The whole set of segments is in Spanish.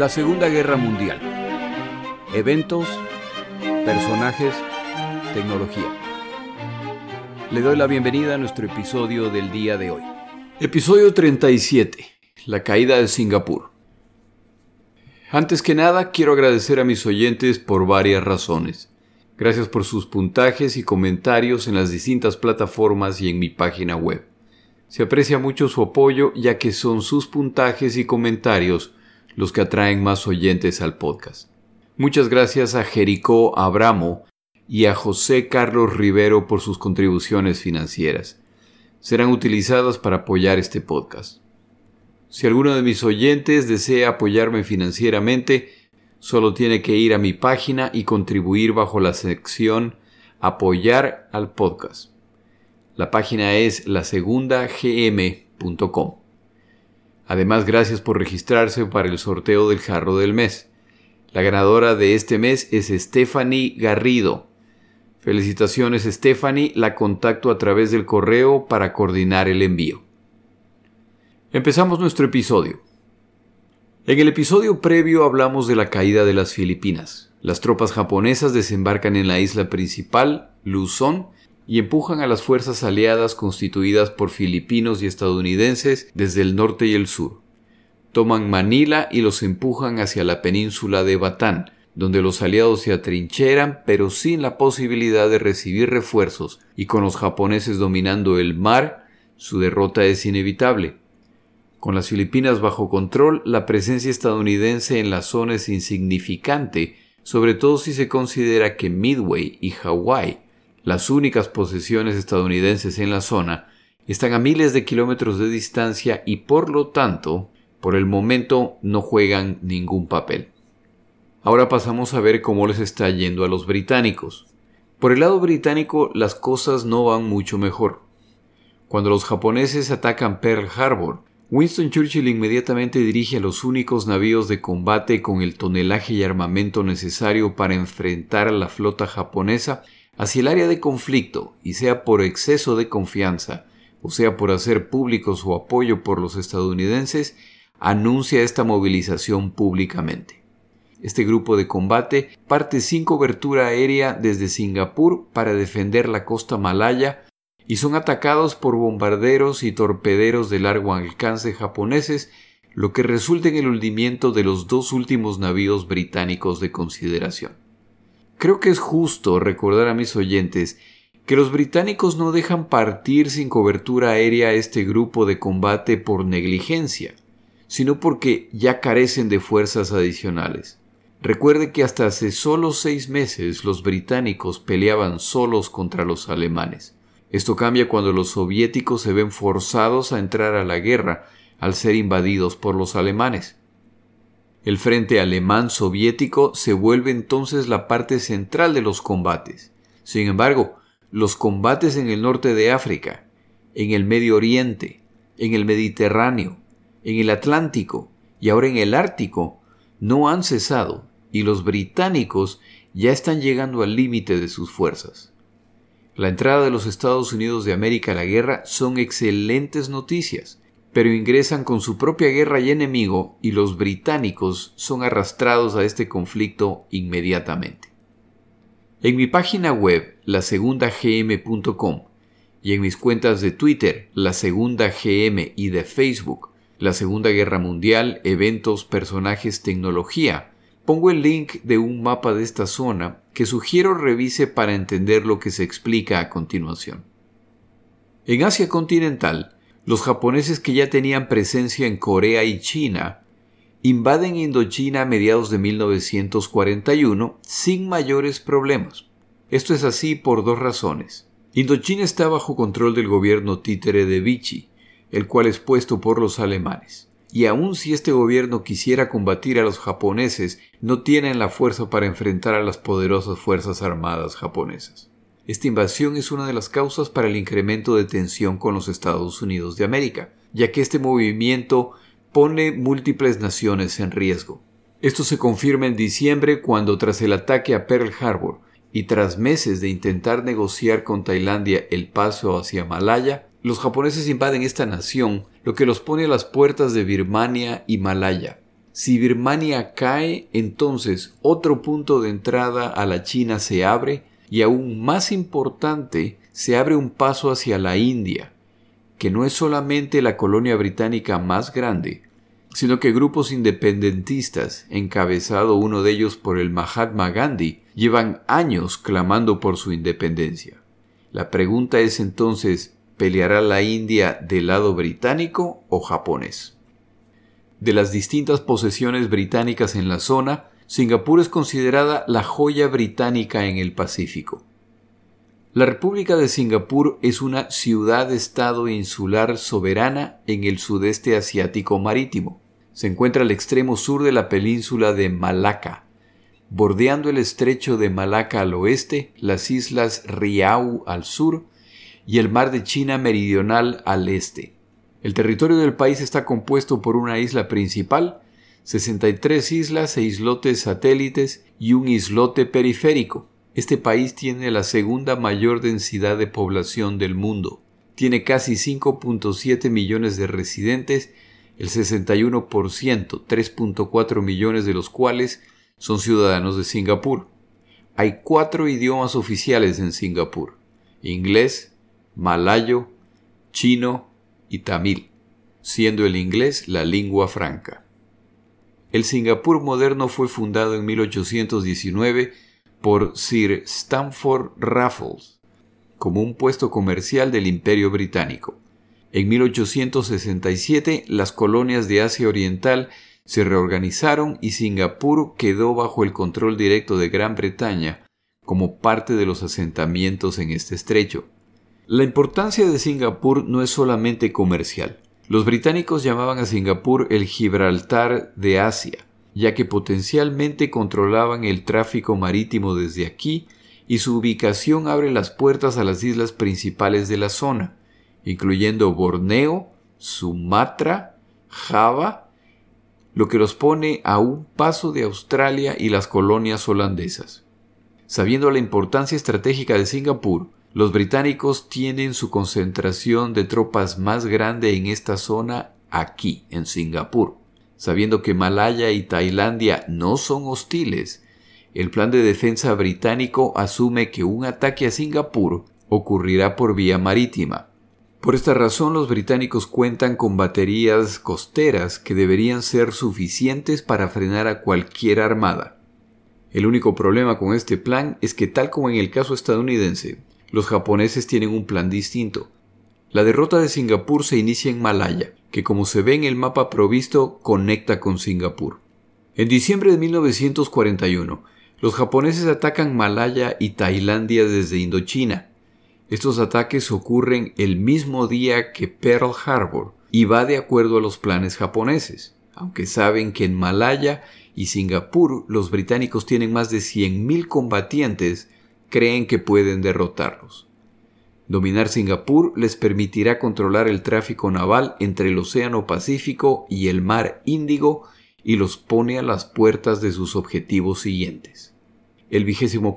La Segunda Guerra Mundial. Eventos, personajes, tecnología. Le doy la bienvenida a nuestro episodio del día de hoy. Episodio 37. La caída de Singapur. Antes que nada, quiero agradecer a mis oyentes por varias razones. Gracias por sus puntajes y comentarios en las distintas plataformas y en mi página web. Se aprecia mucho su apoyo ya que son sus puntajes y comentarios los que atraen más oyentes al podcast. Muchas gracias a Jericó Abramo y a José Carlos Rivero por sus contribuciones financieras. Serán utilizadas para apoyar este podcast. Si alguno de mis oyentes desea apoyarme financieramente, solo tiene que ir a mi página y contribuir bajo la sección Apoyar al podcast. La página es lasegundagm.com. Además, gracias por registrarse para el sorteo del jarro del mes. La ganadora de este mes es Stephanie Garrido. Felicitaciones Stephanie, la contacto a través del correo para coordinar el envío. Empezamos nuestro episodio. En el episodio previo hablamos de la caída de las Filipinas. Las tropas japonesas desembarcan en la isla principal, Luzón, y empujan a las fuerzas aliadas constituidas por filipinos y estadounidenses desde el norte y el sur. Toman Manila y los empujan hacia la península de Batán, donde los aliados se atrincheran pero sin la posibilidad de recibir refuerzos y con los japoneses dominando el mar, su derrota es inevitable. Con las Filipinas bajo control, la presencia estadounidense en la zona es insignificante, sobre todo si se considera que Midway y Hawái las únicas posesiones estadounidenses en la zona, están a miles de kilómetros de distancia y por lo tanto, por el momento no juegan ningún papel. Ahora pasamos a ver cómo les está yendo a los británicos. Por el lado británico las cosas no van mucho mejor. Cuando los japoneses atacan Pearl Harbor, Winston Churchill inmediatamente dirige a los únicos navíos de combate con el tonelaje y armamento necesario para enfrentar a la flota japonesa hacia el área de conflicto, y sea por exceso de confianza, o sea por hacer público su apoyo por los estadounidenses, anuncia esta movilización públicamente. Este grupo de combate parte sin cobertura aérea desde Singapur para defender la costa malaya y son atacados por bombarderos y torpederos de largo alcance japoneses, lo que resulta en el hundimiento de los dos últimos navíos británicos de consideración. Creo que es justo recordar a mis oyentes que los británicos no dejan partir sin cobertura aérea este grupo de combate por negligencia, sino porque ya carecen de fuerzas adicionales. Recuerde que hasta hace solo seis meses los británicos peleaban solos contra los alemanes. Esto cambia cuando los soviéticos se ven forzados a entrar a la guerra al ser invadidos por los alemanes. El frente alemán soviético se vuelve entonces la parte central de los combates. Sin embargo, los combates en el norte de África, en el Medio Oriente, en el Mediterráneo, en el Atlántico y ahora en el Ártico no han cesado y los británicos ya están llegando al límite de sus fuerzas. La entrada de los Estados Unidos de América a la guerra son excelentes noticias, pero ingresan con su propia guerra y enemigo y los británicos son arrastrados a este conflicto inmediatamente. En mi página web, lasegundagm.com, y en mis cuentas de Twitter, la Segunda GM y de Facebook, la Segunda Guerra Mundial, eventos, personajes, tecnología, pongo el link de un mapa de esta zona que sugiero revise para entender lo que se explica a continuación. En Asia continental, los japoneses que ya tenían presencia en Corea y China invaden Indochina a mediados de 1941 sin mayores problemas. Esto es así por dos razones. Indochina está bajo control del gobierno títere de Vichy, el cual es puesto por los alemanes. Y aun si este gobierno quisiera combatir a los japoneses, no tienen la fuerza para enfrentar a las poderosas fuerzas armadas japonesas. Esta invasión es una de las causas para el incremento de tensión con los Estados Unidos de América, ya que este movimiento pone múltiples naciones en riesgo. Esto se confirma en diciembre cuando tras el ataque a Pearl Harbor y tras meses de intentar negociar con Tailandia el paso hacia Malaya, los japoneses invaden esta nación, lo que los pone a las puertas de Birmania y Malaya. Si Birmania cae, entonces otro punto de entrada a la China se abre y aún más importante, se abre un paso hacia la India, que no es solamente la colonia británica más grande, sino que grupos independentistas, encabezado uno de ellos por el Mahatma Gandhi, llevan años clamando por su independencia. La pregunta es entonces, ¿peleará la India del lado británico o japonés? De las distintas posesiones británicas en la zona, Singapur es considerada la joya británica en el Pacífico. La República de Singapur es una ciudad-estado insular soberana en el sudeste asiático marítimo. Se encuentra al extremo sur de la península de Malaca, bordeando el estrecho de Malaca al oeste, las islas Riau al sur y el mar de China meridional al este. El territorio del país está compuesto por una isla principal, 63 islas e islotes satélites y un islote periférico. Este país tiene la segunda mayor densidad de población del mundo. Tiene casi 5.7 millones de residentes, el 61%, 3.4 millones de los cuales son ciudadanos de Singapur. Hay cuatro idiomas oficiales en Singapur. Inglés, malayo, chino y tamil, siendo el inglés la lengua franca. El Singapur moderno fue fundado en 1819 por Sir Stamford Raffles como un puesto comercial del Imperio Británico. En 1867 las colonias de Asia Oriental se reorganizaron y Singapur quedó bajo el control directo de Gran Bretaña como parte de los asentamientos en este estrecho. La importancia de Singapur no es solamente comercial. Los británicos llamaban a Singapur el Gibraltar de Asia, ya que potencialmente controlaban el tráfico marítimo desde aquí y su ubicación abre las puertas a las islas principales de la zona, incluyendo Borneo, Sumatra, Java, lo que los pone a un paso de Australia y las colonias holandesas. Sabiendo la importancia estratégica de Singapur, los británicos tienen su concentración de tropas más grande en esta zona aquí, en Singapur. Sabiendo que Malaya y Tailandia no son hostiles, el plan de defensa británico asume que un ataque a Singapur ocurrirá por vía marítima. Por esta razón los británicos cuentan con baterías costeras que deberían ser suficientes para frenar a cualquier armada. El único problema con este plan es que tal como en el caso estadounidense, los japoneses tienen un plan distinto. La derrota de Singapur se inicia en Malaya, que como se ve en el mapa provisto conecta con Singapur. En diciembre de 1941, los japoneses atacan Malaya y Tailandia desde Indochina. Estos ataques ocurren el mismo día que Pearl Harbor y va de acuerdo a los planes japoneses, aunque saben que en Malaya y Singapur los británicos tienen más de 100.000 combatientes creen que pueden derrotarlos. Dominar Singapur les permitirá controlar el tráfico naval entre el Océano Pacífico y el Mar Índigo y los pone a las puertas de sus objetivos siguientes. El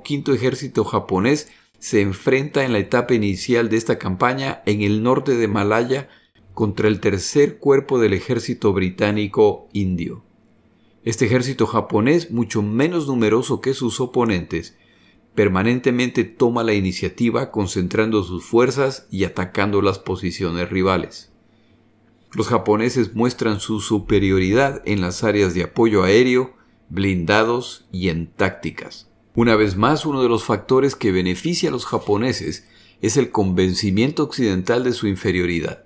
quinto ejército japonés se enfrenta en la etapa inicial de esta campaña en el norte de Malaya contra el tercer cuerpo del ejército británico indio. Este ejército japonés, mucho menos numeroso que sus oponentes, permanentemente toma la iniciativa concentrando sus fuerzas y atacando las posiciones rivales. Los japoneses muestran su superioridad en las áreas de apoyo aéreo, blindados y en tácticas. Una vez más, uno de los factores que beneficia a los japoneses es el convencimiento occidental de su inferioridad.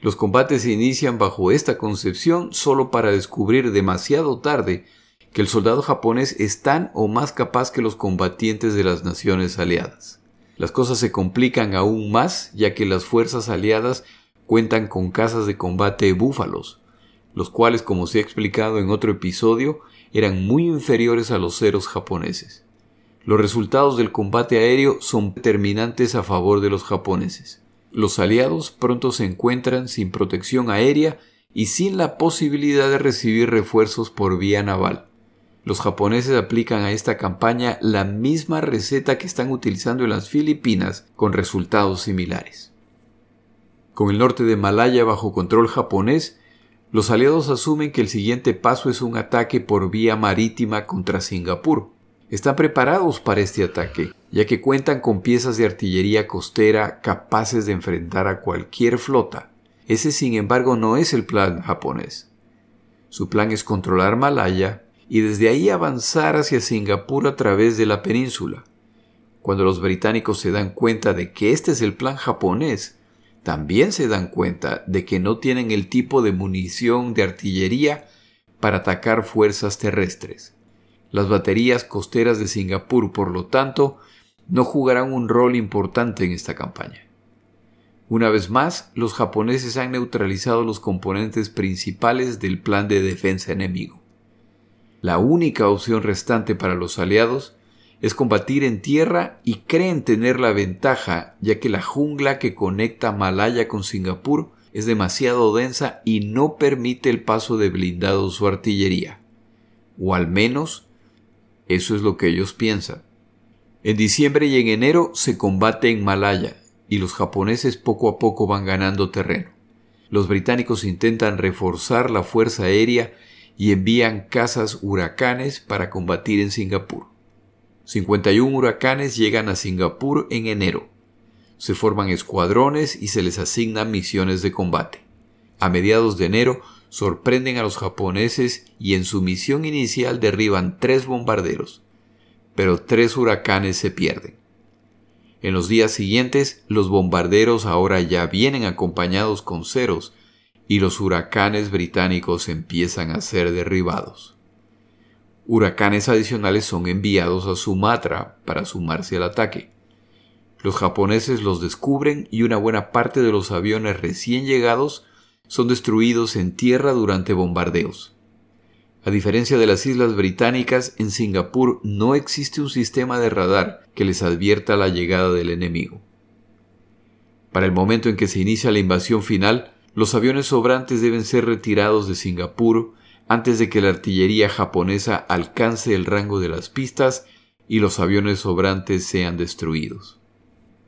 Los combates se inician bajo esta concepción solo para descubrir demasiado tarde que el soldado japonés es tan o más capaz que los combatientes de las naciones aliadas. Las cosas se complican aún más ya que las fuerzas aliadas cuentan con casas de combate búfalos, los cuales, como se ha explicado en otro episodio, eran muy inferiores a los ceros japoneses. Los resultados del combate aéreo son determinantes a favor de los japoneses. Los aliados pronto se encuentran sin protección aérea y sin la posibilidad de recibir refuerzos por vía naval. Los japoneses aplican a esta campaña la misma receta que están utilizando en las Filipinas con resultados similares. Con el norte de Malaya bajo control japonés, Los aliados asumen que el siguiente paso es un ataque por vía marítima contra Singapur. Están preparados para este ataque, ya que cuentan con piezas de artillería costera capaces de enfrentar a cualquier flota. Ese, sin embargo, no es el plan japonés. Su plan es controlar Malaya y desde ahí avanzar hacia Singapur a través de la península. Cuando los británicos se dan cuenta de que este es el plan japonés, también se dan cuenta de que no tienen el tipo de munición de artillería para atacar fuerzas terrestres. Las baterías costeras de Singapur, por lo tanto, no jugarán un rol importante en esta campaña. Una vez más, los japoneses han neutralizado los componentes principales del plan de defensa enemigo. La única opción restante para los aliados es combatir en tierra y creen tener la ventaja ya que la jungla que conecta Malaya con Singapur es demasiado densa y no permite el paso de blindados o artillería. O al menos eso es lo que ellos piensan. En diciembre y en enero se combate en Malaya y los japoneses poco a poco van ganando terreno. Los británicos intentan reforzar la fuerza aérea y envían cazas huracanes para combatir en Singapur. 51 huracanes llegan a Singapur en enero. Se forman escuadrones y se les asignan misiones de combate. A mediados de enero sorprenden a los japoneses y en su misión inicial derriban tres bombarderos, pero tres huracanes se pierden. En los días siguientes, los bombarderos ahora ya vienen acompañados con ceros y los huracanes británicos empiezan a ser derribados. Huracanes adicionales son enviados a Sumatra para sumarse al ataque. Los japoneses los descubren y una buena parte de los aviones recién llegados son destruidos en tierra durante bombardeos. A diferencia de las islas británicas, en Singapur no existe un sistema de radar que les advierta la llegada del enemigo. Para el momento en que se inicia la invasión final, los aviones sobrantes deben ser retirados de Singapur antes de que la artillería japonesa alcance el rango de las pistas y los aviones sobrantes sean destruidos.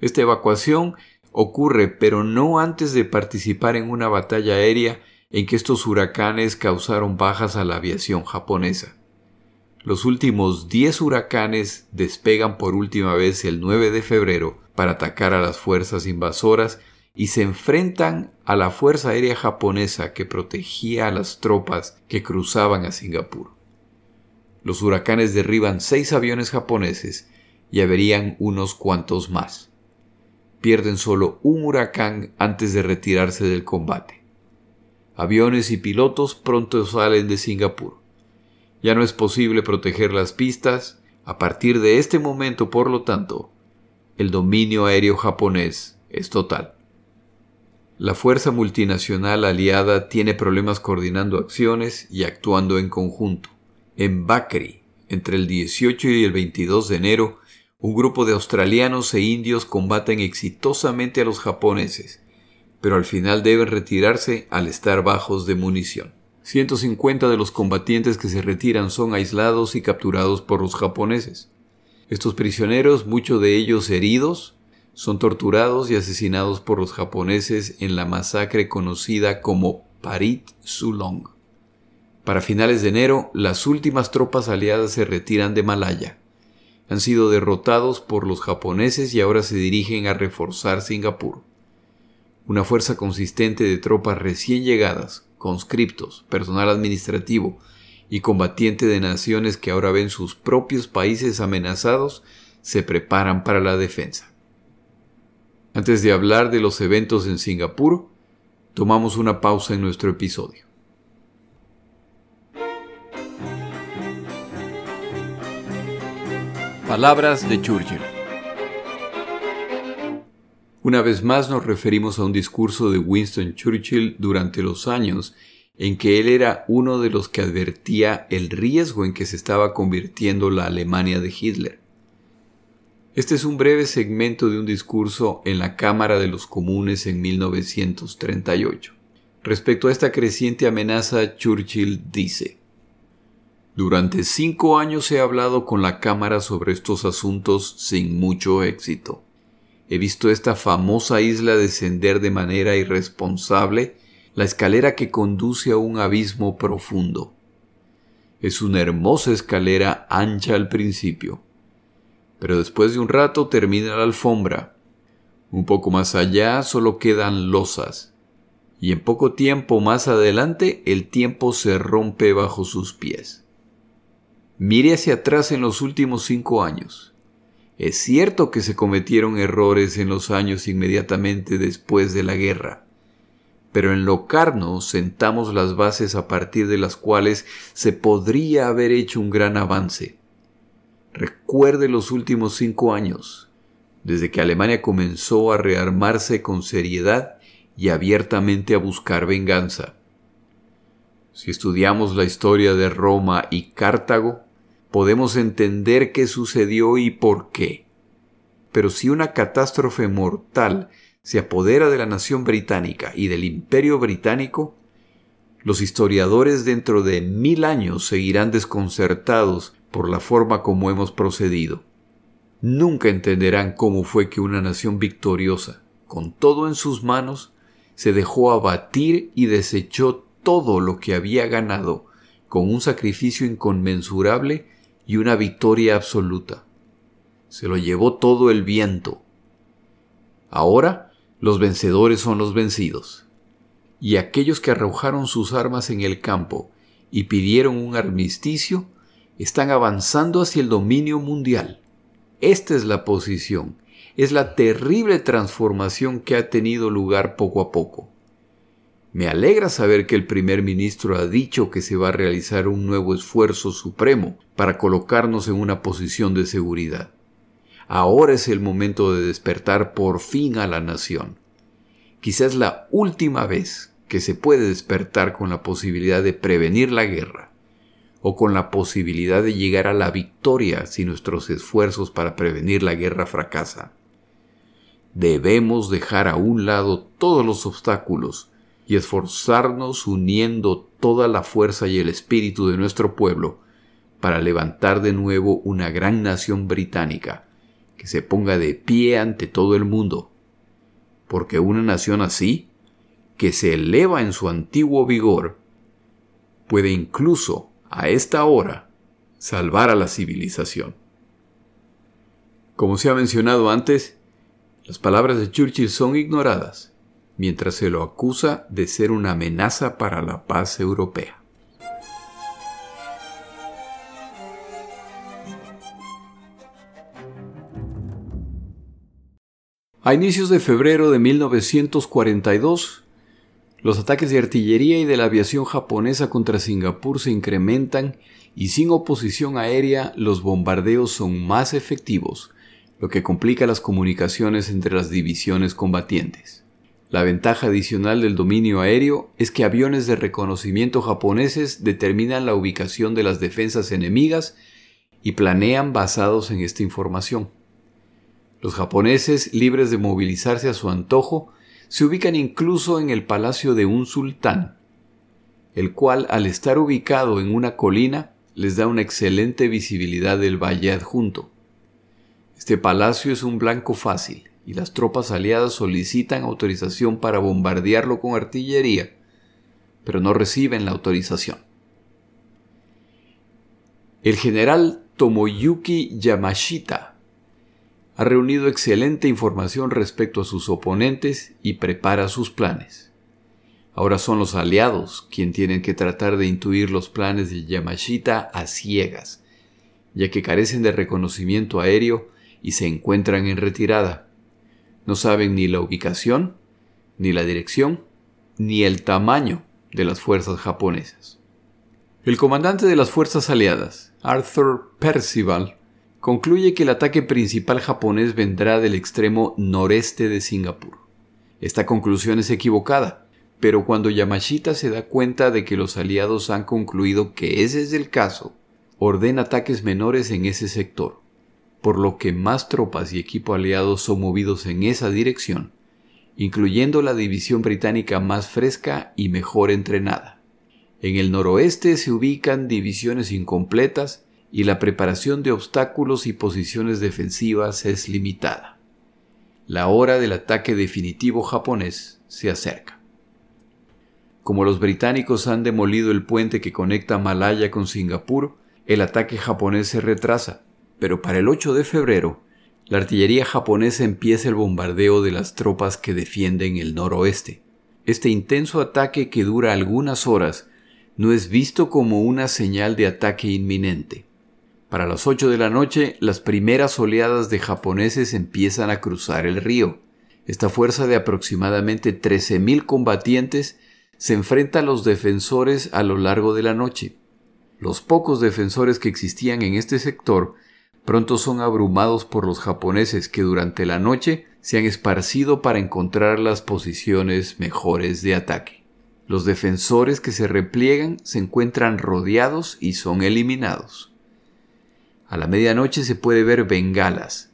Esta evacuación ocurre pero no antes de participar en una batalla aérea en que estos huracanes causaron bajas a la aviación japonesa. Los últimos 10 huracanes despegan por última vez el 9 de febrero para atacar a las fuerzas invasoras y se enfrentan a la Fuerza Aérea Japonesa que protegía a las tropas que cruzaban a Singapur. Los huracanes derriban seis aviones japoneses y averían unos cuantos más. Pierden solo un huracán antes de retirarse del combate. Aviones y pilotos pronto salen de Singapur. Ya no es posible proteger las pistas. A partir de este momento, por lo tanto, el dominio aéreo japonés es total. La fuerza multinacional aliada tiene problemas coordinando acciones y actuando en conjunto. En Bakri, entre el 18 y el 22 de enero, un grupo de australianos e indios combaten exitosamente a los japoneses, pero al final deben retirarse al estar bajos de munición. 150 de los combatientes que se retiran son aislados y capturados por los japoneses. Estos prisioneros, muchos de ellos heridos, son torturados y asesinados por los japoneses en la masacre conocida como Parit Sulong. Para finales de enero, las últimas tropas aliadas se retiran de Malaya. Han sido derrotados por los japoneses y ahora se dirigen a reforzar Singapur. Una fuerza consistente de tropas recién llegadas, conscriptos, personal administrativo y combatiente de naciones que ahora ven sus propios países amenazados, se preparan para la defensa. Antes de hablar de los eventos en Singapur, tomamos una pausa en nuestro episodio. Palabras de Churchill. Una vez más nos referimos a un discurso de Winston Churchill durante los años en que él era uno de los que advertía el riesgo en que se estaba convirtiendo la Alemania de Hitler. Este es un breve segmento de un discurso en la Cámara de los Comunes en 1938. Respecto a esta creciente amenaza, Churchill dice, Durante cinco años he hablado con la Cámara sobre estos asuntos sin mucho éxito. He visto esta famosa isla descender de manera irresponsable la escalera que conduce a un abismo profundo. Es una hermosa escalera ancha al principio, pero después de un rato termina la alfombra. Un poco más allá solo quedan losas, y en poco tiempo más adelante el tiempo se rompe bajo sus pies. Mire hacia atrás en los últimos cinco años. Es cierto que se cometieron errores en los años inmediatamente después de la guerra, pero en Locarno sentamos las bases a partir de las cuales se podría haber hecho un gran avance. Recuerde los últimos cinco años, desde que Alemania comenzó a rearmarse con seriedad y abiertamente a buscar venganza. Si estudiamos la historia de Roma y Cartago, podemos entender qué sucedió y por qué. Pero si una catástrofe mortal se apodera de la nación británica y del imperio británico, los historiadores dentro de mil años seguirán desconcertados por la forma como hemos procedido. Nunca entenderán cómo fue que una nación victoriosa, con todo en sus manos, se dejó abatir y desechó todo lo que había ganado con un sacrificio inconmensurable y una victoria absoluta. Se lo llevó todo el viento. Ahora los vencedores son los vencidos. Y aquellos que arrojaron sus armas en el campo y pidieron un armisticio, están avanzando hacia el dominio mundial. Esta es la posición, es la terrible transformación que ha tenido lugar poco a poco. Me alegra saber que el primer ministro ha dicho que se va a realizar un nuevo esfuerzo supremo para colocarnos en una posición de seguridad. Ahora es el momento de despertar por fin a la nación. Quizás la última vez que se puede despertar con la posibilidad de prevenir la guerra o con la posibilidad de llegar a la victoria si nuestros esfuerzos para prevenir la guerra fracasan. Debemos dejar a un lado todos los obstáculos y esforzarnos uniendo toda la fuerza y el espíritu de nuestro pueblo para levantar de nuevo una gran nación británica que se ponga de pie ante todo el mundo, porque una nación así, que se eleva en su antiguo vigor, puede incluso a esta hora salvar a la civilización. Como se ha mencionado antes, las palabras de Churchill son ignoradas, mientras se lo acusa de ser una amenaza para la paz europea. A inicios de febrero de 1942, los ataques de artillería y de la aviación japonesa contra Singapur se incrementan y sin oposición aérea los bombardeos son más efectivos, lo que complica las comunicaciones entre las divisiones combatientes. La ventaja adicional del dominio aéreo es que aviones de reconocimiento japoneses determinan la ubicación de las defensas enemigas y planean basados en esta información. Los japoneses, libres de movilizarse a su antojo, se ubican incluso en el palacio de un sultán, el cual al estar ubicado en una colina les da una excelente visibilidad del valle adjunto. Este palacio es un blanco fácil y las tropas aliadas solicitan autorización para bombardearlo con artillería, pero no reciben la autorización. El general Tomoyuki Yamashita ha reunido excelente información respecto a sus oponentes y prepara sus planes. Ahora son los aliados quienes tienen que tratar de intuir los planes de Yamashita a ciegas, ya que carecen de reconocimiento aéreo y se encuentran en retirada. No saben ni la ubicación, ni la dirección, ni el tamaño de las fuerzas japonesas. El comandante de las fuerzas aliadas, Arthur Percival, concluye que el ataque principal japonés vendrá del extremo noreste de Singapur. Esta conclusión es equivocada, pero cuando Yamashita se da cuenta de que los aliados han concluido que ese es el caso, ordena ataques menores en ese sector, por lo que más tropas y equipo aliados son movidos en esa dirección, incluyendo la división británica más fresca y mejor entrenada. En el noroeste se ubican divisiones incompletas y la preparación de obstáculos y posiciones defensivas es limitada. La hora del ataque definitivo japonés se acerca. como los británicos han demolido el puente que conecta Malaya con Singapur, el ataque japonés se retrasa, pero para el 8 de febrero, la artillería japonesa empieza el bombardeo de las tropas que defienden el noroeste. Este intenso ataque que dura algunas horas no es visto como una señal de ataque inminente. Para las 8 de la noche, las primeras oleadas de japoneses empiezan a cruzar el río. Esta fuerza de aproximadamente 13.000 combatientes se enfrenta a los defensores a lo largo de la noche. Los pocos defensores que existían en este sector pronto son abrumados por los japoneses que durante la noche se han esparcido para encontrar las posiciones mejores de ataque. Los defensores que se repliegan se encuentran rodeados y son eliminados. A la medianoche se puede ver bengalas,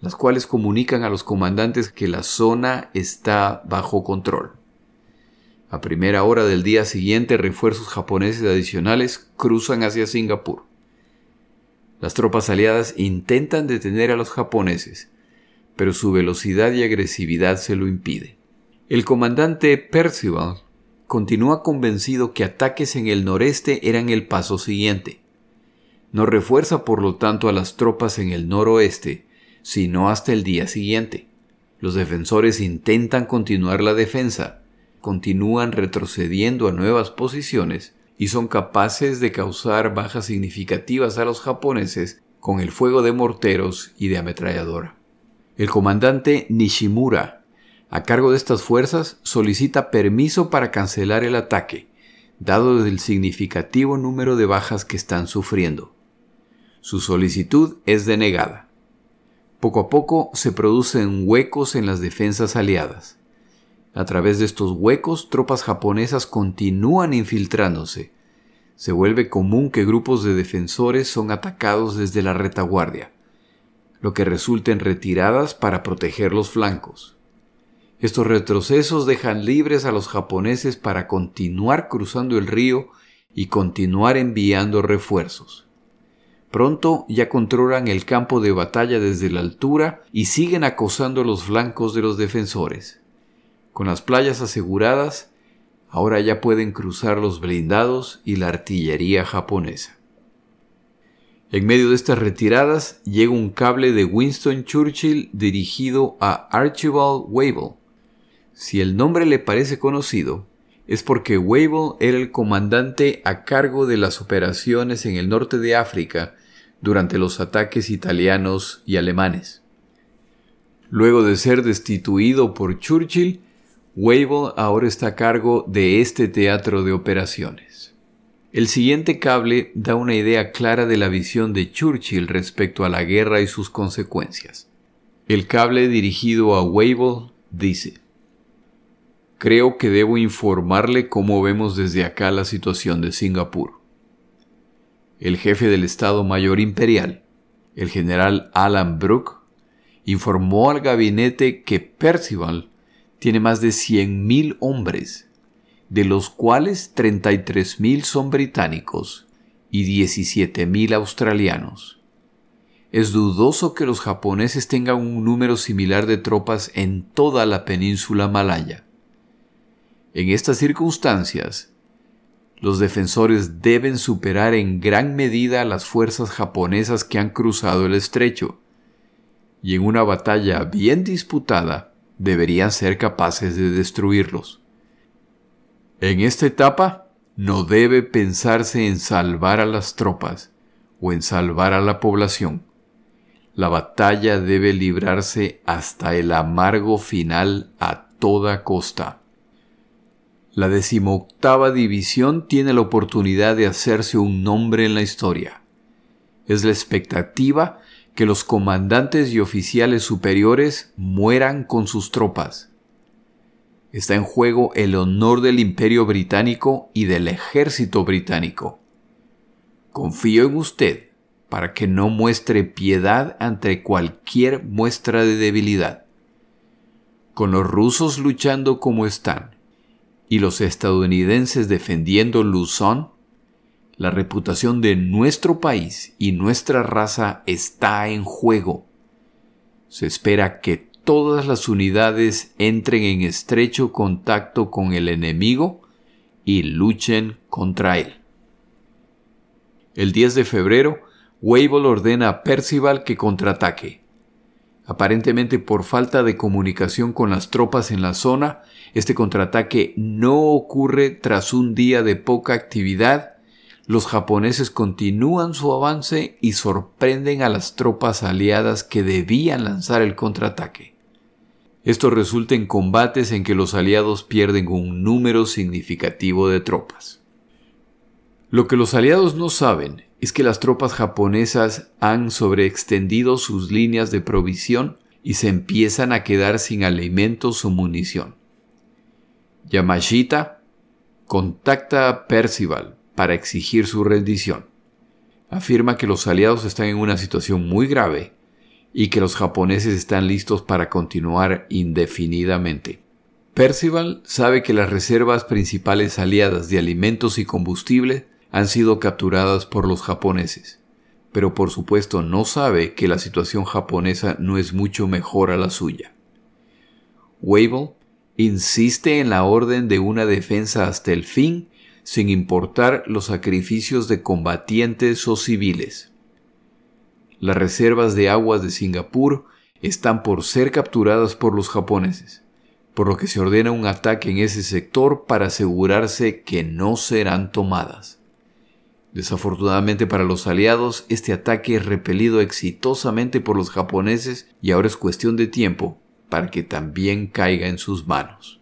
las cuales comunican a los comandantes que la zona está bajo control. A primera hora del día siguiente, refuerzos japoneses adicionales cruzan hacia Singapur. Las tropas aliadas intentan detener a los japoneses, pero su velocidad y agresividad se lo impide. El comandante Percival continúa convencido que ataques en el noreste eran el paso siguiente. No refuerza por lo tanto a las tropas en el noroeste, sino hasta el día siguiente. Los defensores intentan continuar la defensa, continúan retrocediendo a nuevas posiciones y son capaces de causar bajas significativas a los japoneses con el fuego de morteros y de ametralladora. El comandante Nishimura, a cargo de estas fuerzas, solicita permiso para cancelar el ataque, dado el significativo número de bajas que están sufriendo. Su solicitud es denegada. Poco a poco se producen huecos en las defensas aliadas. A través de estos huecos, tropas japonesas continúan infiltrándose. Se vuelve común que grupos de defensores son atacados desde la retaguardia, lo que resulta en retiradas para proteger los flancos. Estos retrocesos dejan libres a los japoneses para continuar cruzando el río y continuar enviando refuerzos. Pronto ya controlan el campo de batalla desde la altura y siguen acosando los flancos de los defensores. Con las playas aseguradas, ahora ya pueden cruzar los blindados y la artillería japonesa. En medio de estas retiradas llega un cable de Winston Churchill dirigido a Archibald Wavell. Si el nombre le parece conocido, es porque Wavell era el comandante a cargo de las operaciones en el norte de África durante los ataques italianos y alemanes. Luego de ser destituido por Churchill, Wavell ahora está a cargo de este teatro de operaciones. El siguiente cable da una idea clara de la visión de Churchill respecto a la guerra y sus consecuencias. El cable dirigido a Wavell dice, Creo que debo informarle cómo vemos desde acá la situación de Singapur. El jefe del Estado Mayor Imperial, el general Alan Brooke, informó al gabinete que Percival tiene más de 100.000 hombres, de los cuales 33.000 son británicos y 17.000 australianos. Es dudoso que los japoneses tengan un número similar de tropas en toda la península malaya. En estas circunstancias, los defensores deben superar en gran medida a las fuerzas japonesas que han cruzado el estrecho, y en una batalla bien disputada, deberían ser capaces de destruirlos. En esta etapa no debe pensarse en salvar a las tropas o en salvar a la población. La batalla debe librarse hasta el amargo final a toda costa. La decimoctava división tiene la oportunidad de hacerse un nombre en la historia. Es la expectativa que los comandantes y oficiales superiores mueran con sus tropas. Está en juego el honor del imperio británico y del ejército británico. Confío en usted para que no muestre piedad ante cualquier muestra de debilidad. Con los rusos luchando como están y los estadounidenses defendiendo Luzón, la reputación de nuestro país y nuestra raza está en juego. Se espera que todas las unidades entren en estrecho contacto con el enemigo y luchen contra él. El 10 de febrero, Wavell ordena a Percival que contraataque. Aparentemente por falta de comunicación con las tropas en la zona, este contraataque no ocurre tras un día de poca actividad. Los japoneses continúan su avance y sorprenden a las tropas aliadas que debían lanzar el contraataque. Esto resulta en combates en que los aliados pierden un número significativo de tropas. Lo que los aliados no saben es que las tropas japonesas han sobreextendido sus líneas de provisión y se empiezan a quedar sin alimentos o munición. Yamashita contacta a Percival para exigir su rendición. Afirma que los aliados están en una situación muy grave y que los japoneses están listos para continuar indefinidamente. Percival sabe que las reservas principales aliadas de alimentos y combustible han sido capturadas por los japoneses, pero por supuesto no sabe que la situación japonesa no es mucho mejor a la suya. Wavell insiste en la orden de una defensa hasta el fin sin importar los sacrificios de combatientes o civiles. Las reservas de aguas de Singapur están por ser capturadas por los japoneses, por lo que se ordena un ataque en ese sector para asegurarse que no serán tomadas. Desafortunadamente para los aliados, este ataque es repelido exitosamente por los japoneses y ahora es cuestión de tiempo para que también caiga en sus manos.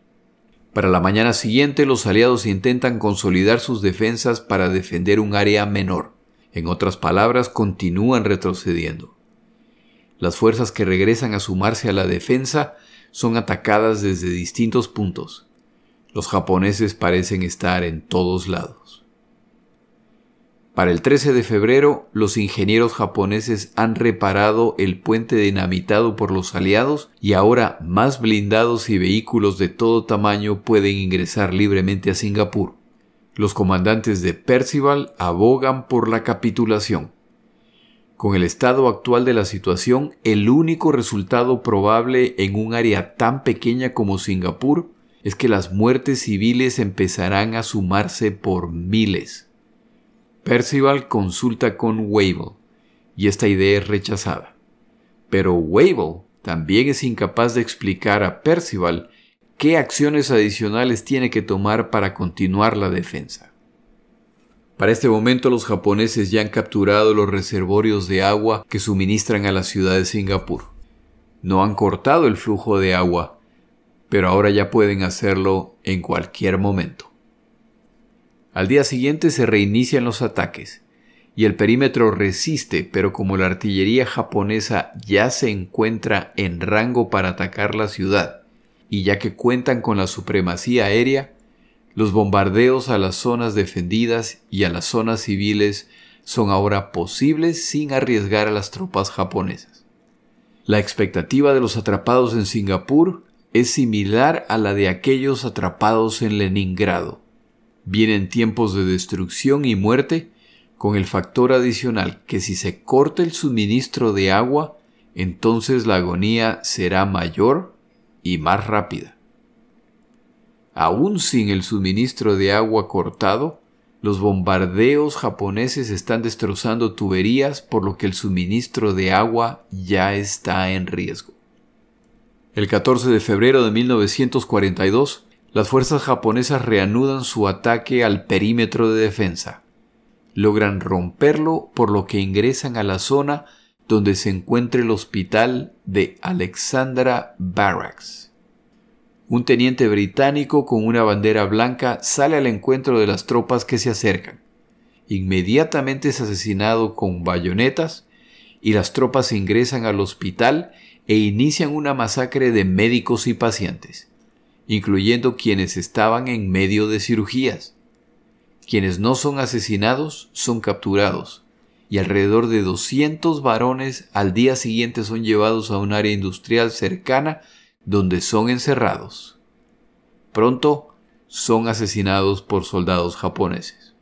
Para la mañana siguiente, los aliados intentan consolidar sus defensas para defender un área menor. En otras palabras, continúan retrocediendo. Las fuerzas que regresan a sumarse a la defensa son atacadas desde distintos puntos. Los japoneses parecen estar en todos lados. Para el 13 de febrero, los ingenieros japoneses han reparado el puente dinamitado por los aliados y ahora más blindados y vehículos de todo tamaño pueden ingresar libremente a Singapur. Los comandantes de Percival abogan por la capitulación. Con el estado actual de la situación, el único resultado probable en un área tan pequeña como Singapur es que las muertes civiles empezarán a sumarse por miles. Percival consulta con Wavell y esta idea es rechazada. Pero Wavell también es incapaz de explicar a Percival qué acciones adicionales tiene que tomar para continuar la defensa. Para este momento los japoneses ya han capturado los reservorios de agua que suministran a la ciudad de Singapur. No han cortado el flujo de agua, pero ahora ya pueden hacerlo en cualquier momento. Al día siguiente se reinician los ataques y el perímetro resiste, pero como la artillería japonesa ya se encuentra en rango para atacar la ciudad, y ya que cuentan con la supremacía aérea, los bombardeos a las zonas defendidas y a las zonas civiles son ahora posibles sin arriesgar a las tropas japonesas. La expectativa de los atrapados en Singapur es similar a la de aquellos atrapados en Leningrado. Vienen tiempos de destrucción y muerte con el factor adicional que si se corta el suministro de agua, entonces la agonía será mayor y más rápida. Aún sin el suministro de agua cortado, los bombardeos japoneses están destrozando tuberías por lo que el suministro de agua ya está en riesgo. El 14 de febrero de 1942, las fuerzas japonesas reanudan su ataque al perímetro de defensa. Logran romperlo por lo que ingresan a la zona donde se encuentra el hospital de Alexandra Barracks. Un teniente británico con una bandera blanca sale al encuentro de las tropas que se acercan. Inmediatamente es asesinado con bayonetas y las tropas ingresan al hospital e inician una masacre de médicos y pacientes incluyendo quienes estaban en medio de cirugías. Quienes no son asesinados son capturados, y alrededor de 200 varones al día siguiente son llevados a un área industrial cercana donde son encerrados. Pronto son asesinados por soldados japoneses.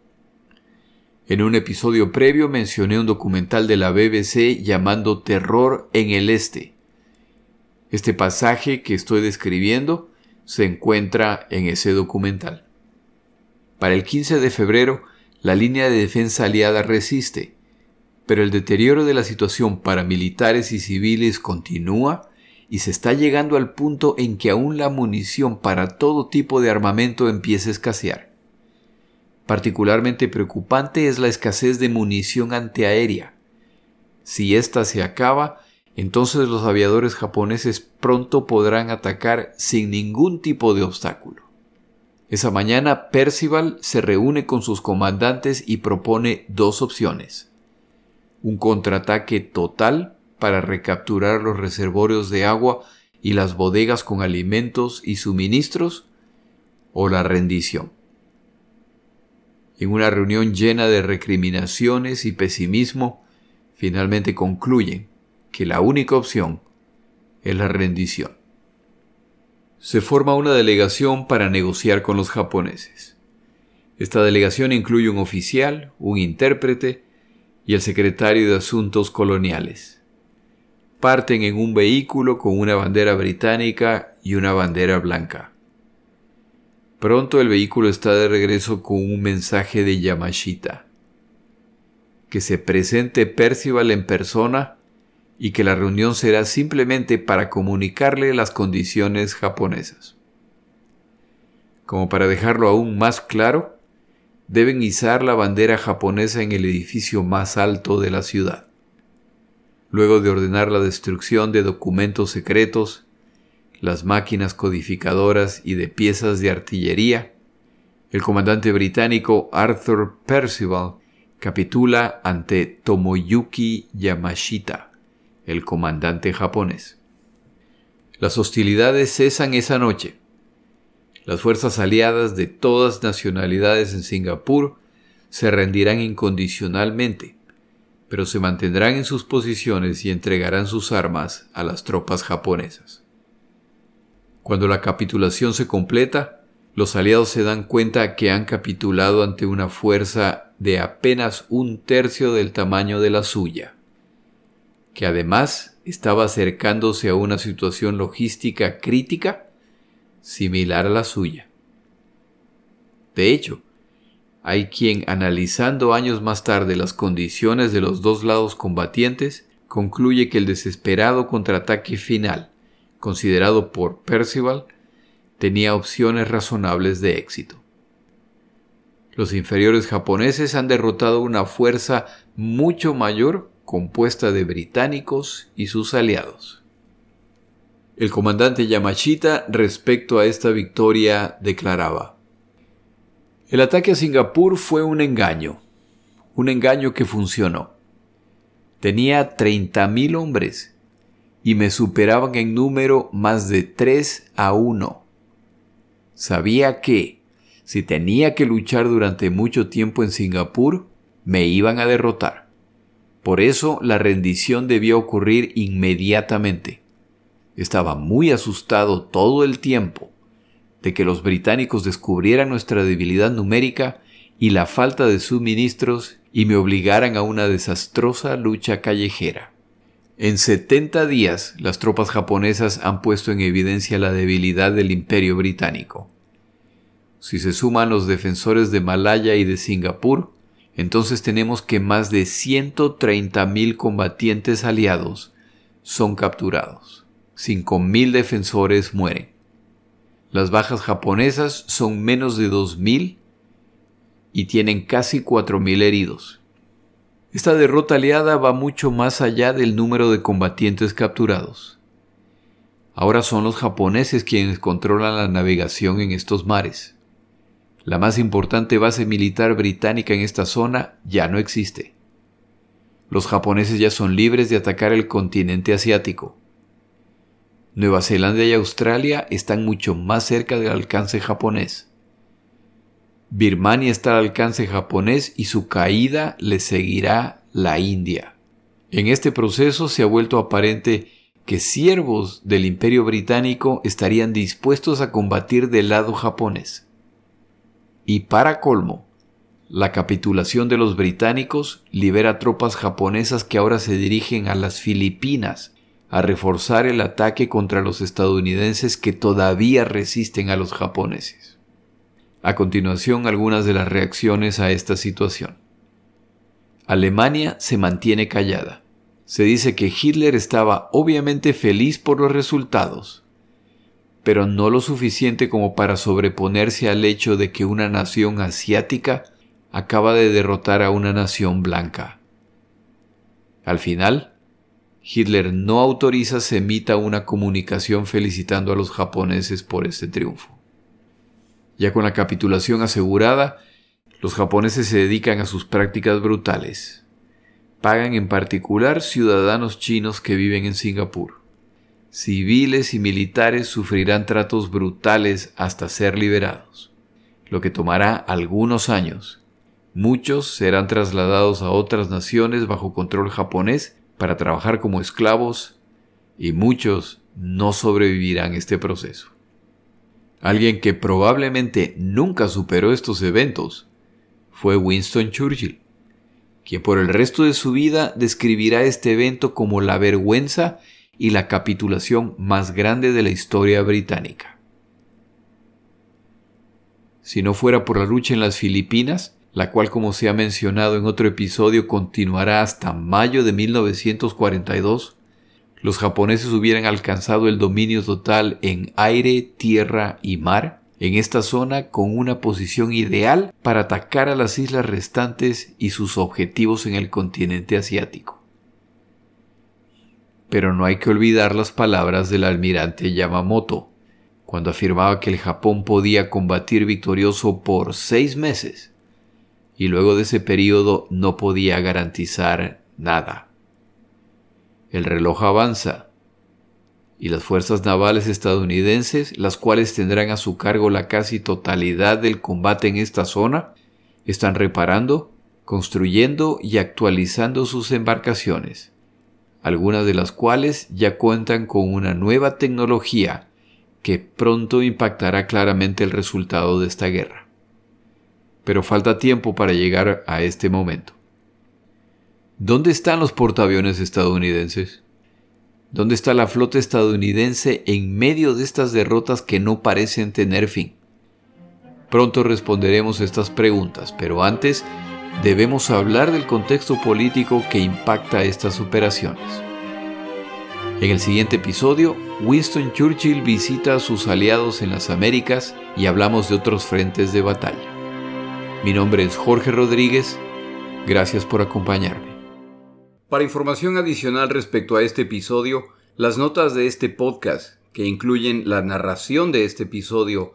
En un episodio previo mencioné un documental de la BBC llamando Terror en el Este. Este pasaje que estoy describiendo se encuentra en ese documental. Para el 15 de febrero, la línea de defensa aliada resiste, pero el deterioro de la situación para militares y civiles continúa y se está llegando al punto en que aún la munición para todo tipo de armamento empieza a escasear. Particularmente preocupante es la escasez de munición antiaérea. Si ésta se acaba, entonces los aviadores japoneses pronto podrán atacar sin ningún tipo de obstáculo. Esa mañana Percival se reúne con sus comandantes y propone dos opciones. Un contraataque total para recapturar los reservorios de agua y las bodegas con alimentos y suministros o la rendición. En una reunión llena de recriminaciones y pesimismo, finalmente concluyen que la única opción es la rendición se forma una delegación para negociar con los japoneses. Esta delegación incluye un oficial, un intérprete y el secretario de Asuntos Coloniales. Parten en un vehículo con una bandera británica y una bandera blanca. Pronto el vehículo está de regreso con un mensaje de Yamashita. Que se presente Percival en persona y que la reunión será simplemente para comunicarle las condiciones japonesas. Como para dejarlo aún más claro, deben izar la bandera japonesa en el edificio más alto de la ciudad. Luego de ordenar la destrucción de documentos secretos, las máquinas codificadoras y de piezas de artillería, el comandante británico Arthur Percival capitula ante Tomoyuki Yamashita el comandante japonés. Las hostilidades cesan esa noche. Las fuerzas aliadas de todas nacionalidades en Singapur se rendirán incondicionalmente, pero se mantendrán en sus posiciones y entregarán sus armas a las tropas japonesas. Cuando la capitulación se completa, los aliados se dan cuenta que han capitulado ante una fuerza de apenas un tercio del tamaño de la suya que además estaba acercándose a una situación logística crítica similar a la suya. De hecho, hay quien, analizando años más tarde las condiciones de los dos lados combatientes, concluye que el desesperado contraataque final, considerado por Percival, tenía opciones razonables de éxito. Los inferiores japoneses han derrotado una fuerza mucho mayor compuesta de británicos y sus aliados. El comandante Yamashita respecto a esta victoria declaraba, El ataque a Singapur fue un engaño, un engaño que funcionó. Tenía 30.000 hombres y me superaban en número más de 3 a 1. Sabía que, si tenía que luchar durante mucho tiempo en Singapur, me iban a derrotar. Por eso la rendición debía ocurrir inmediatamente. Estaba muy asustado todo el tiempo de que los británicos descubrieran nuestra debilidad numérica y la falta de suministros y me obligaran a una desastrosa lucha callejera. En 70 días las tropas japonesas han puesto en evidencia la debilidad del imperio británico. Si se suman los defensores de Malaya y de Singapur, entonces tenemos que más de 130.000 combatientes aliados son capturados. 5.000 defensores mueren. Las bajas japonesas son menos de 2.000 y tienen casi 4.000 heridos. Esta derrota aliada va mucho más allá del número de combatientes capturados. Ahora son los japoneses quienes controlan la navegación en estos mares. La más importante base militar británica en esta zona ya no existe. Los japoneses ya son libres de atacar el continente asiático. Nueva Zelanda y Australia están mucho más cerca del alcance japonés. Birmania está al alcance japonés y su caída le seguirá la India. En este proceso se ha vuelto aparente que siervos del imperio británico estarían dispuestos a combatir del lado japonés. Y para colmo, la capitulación de los británicos libera tropas japonesas que ahora se dirigen a las Filipinas a reforzar el ataque contra los estadounidenses que todavía resisten a los japoneses. A continuación, algunas de las reacciones a esta situación. Alemania se mantiene callada. Se dice que Hitler estaba obviamente feliz por los resultados, pero no lo suficiente como para sobreponerse al hecho de que una nación asiática acaba de derrotar a una nación blanca. Al final, Hitler no autoriza se emita una comunicación felicitando a los japoneses por este triunfo. Ya con la capitulación asegurada, los japoneses se dedican a sus prácticas brutales. Pagan en particular ciudadanos chinos que viven en Singapur. Civiles y militares sufrirán tratos brutales hasta ser liberados, lo que tomará algunos años. Muchos serán trasladados a otras naciones bajo control japonés para trabajar como esclavos y muchos no sobrevivirán este proceso. Alguien que probablemente nunca superó estos eventos fue Winston Churchill, quien por el resto de su vida describirá este evento como la vergüenza y la capitulación más grande de la historia británica. Si no fuera por la lucha en las Filipinas, la cual como se ha mencionado en otro episodio continuará hasta mayo de 1942, los japoneses hubieran alcanzado el dominio total en aire, tierra y mar en esta zona con una posición ideal para atacar a las islas restantes y sus objetivos en el continente asiático. Pero no hay que olvidar las palabras del almirante Yamamoto, cuando afirmaba que el Japón podía combatir victorioso por seis meses y luego de ese periodo no podía garantizar nada. El reloj avanza y las fuerzas navales estadounidenses, las cuales tendrán a su cargo la casi totalidad del combate en esta zona, están reparando, construyendo y actualizando sus embarcaciones, algunas de las cuales ya cuentan con una nueva tecnología que pronto impactará claramente el resultado de esta guerra. Pero falta tiempo para llegar a este momento. ¿Dónde están los portaaviones estadounidenses? ¿Dónde está la flota estadounidense en medio de estas derrotas que no parecen tener fin? Pronto responderemos estas preguntas, pero antes debemos hablar del contexto político que impacta estas operaciones. En el siguiente episodio, Winston Churchill visita a sus aliados en las Américas y hablamos de otros frentes de batalla. Mi nombre es Jorge Rodríguez, gracias por acompañarme. Para información adicional respecto a este episodio, las notas de este podcast, que incluyen la narración de este episodio,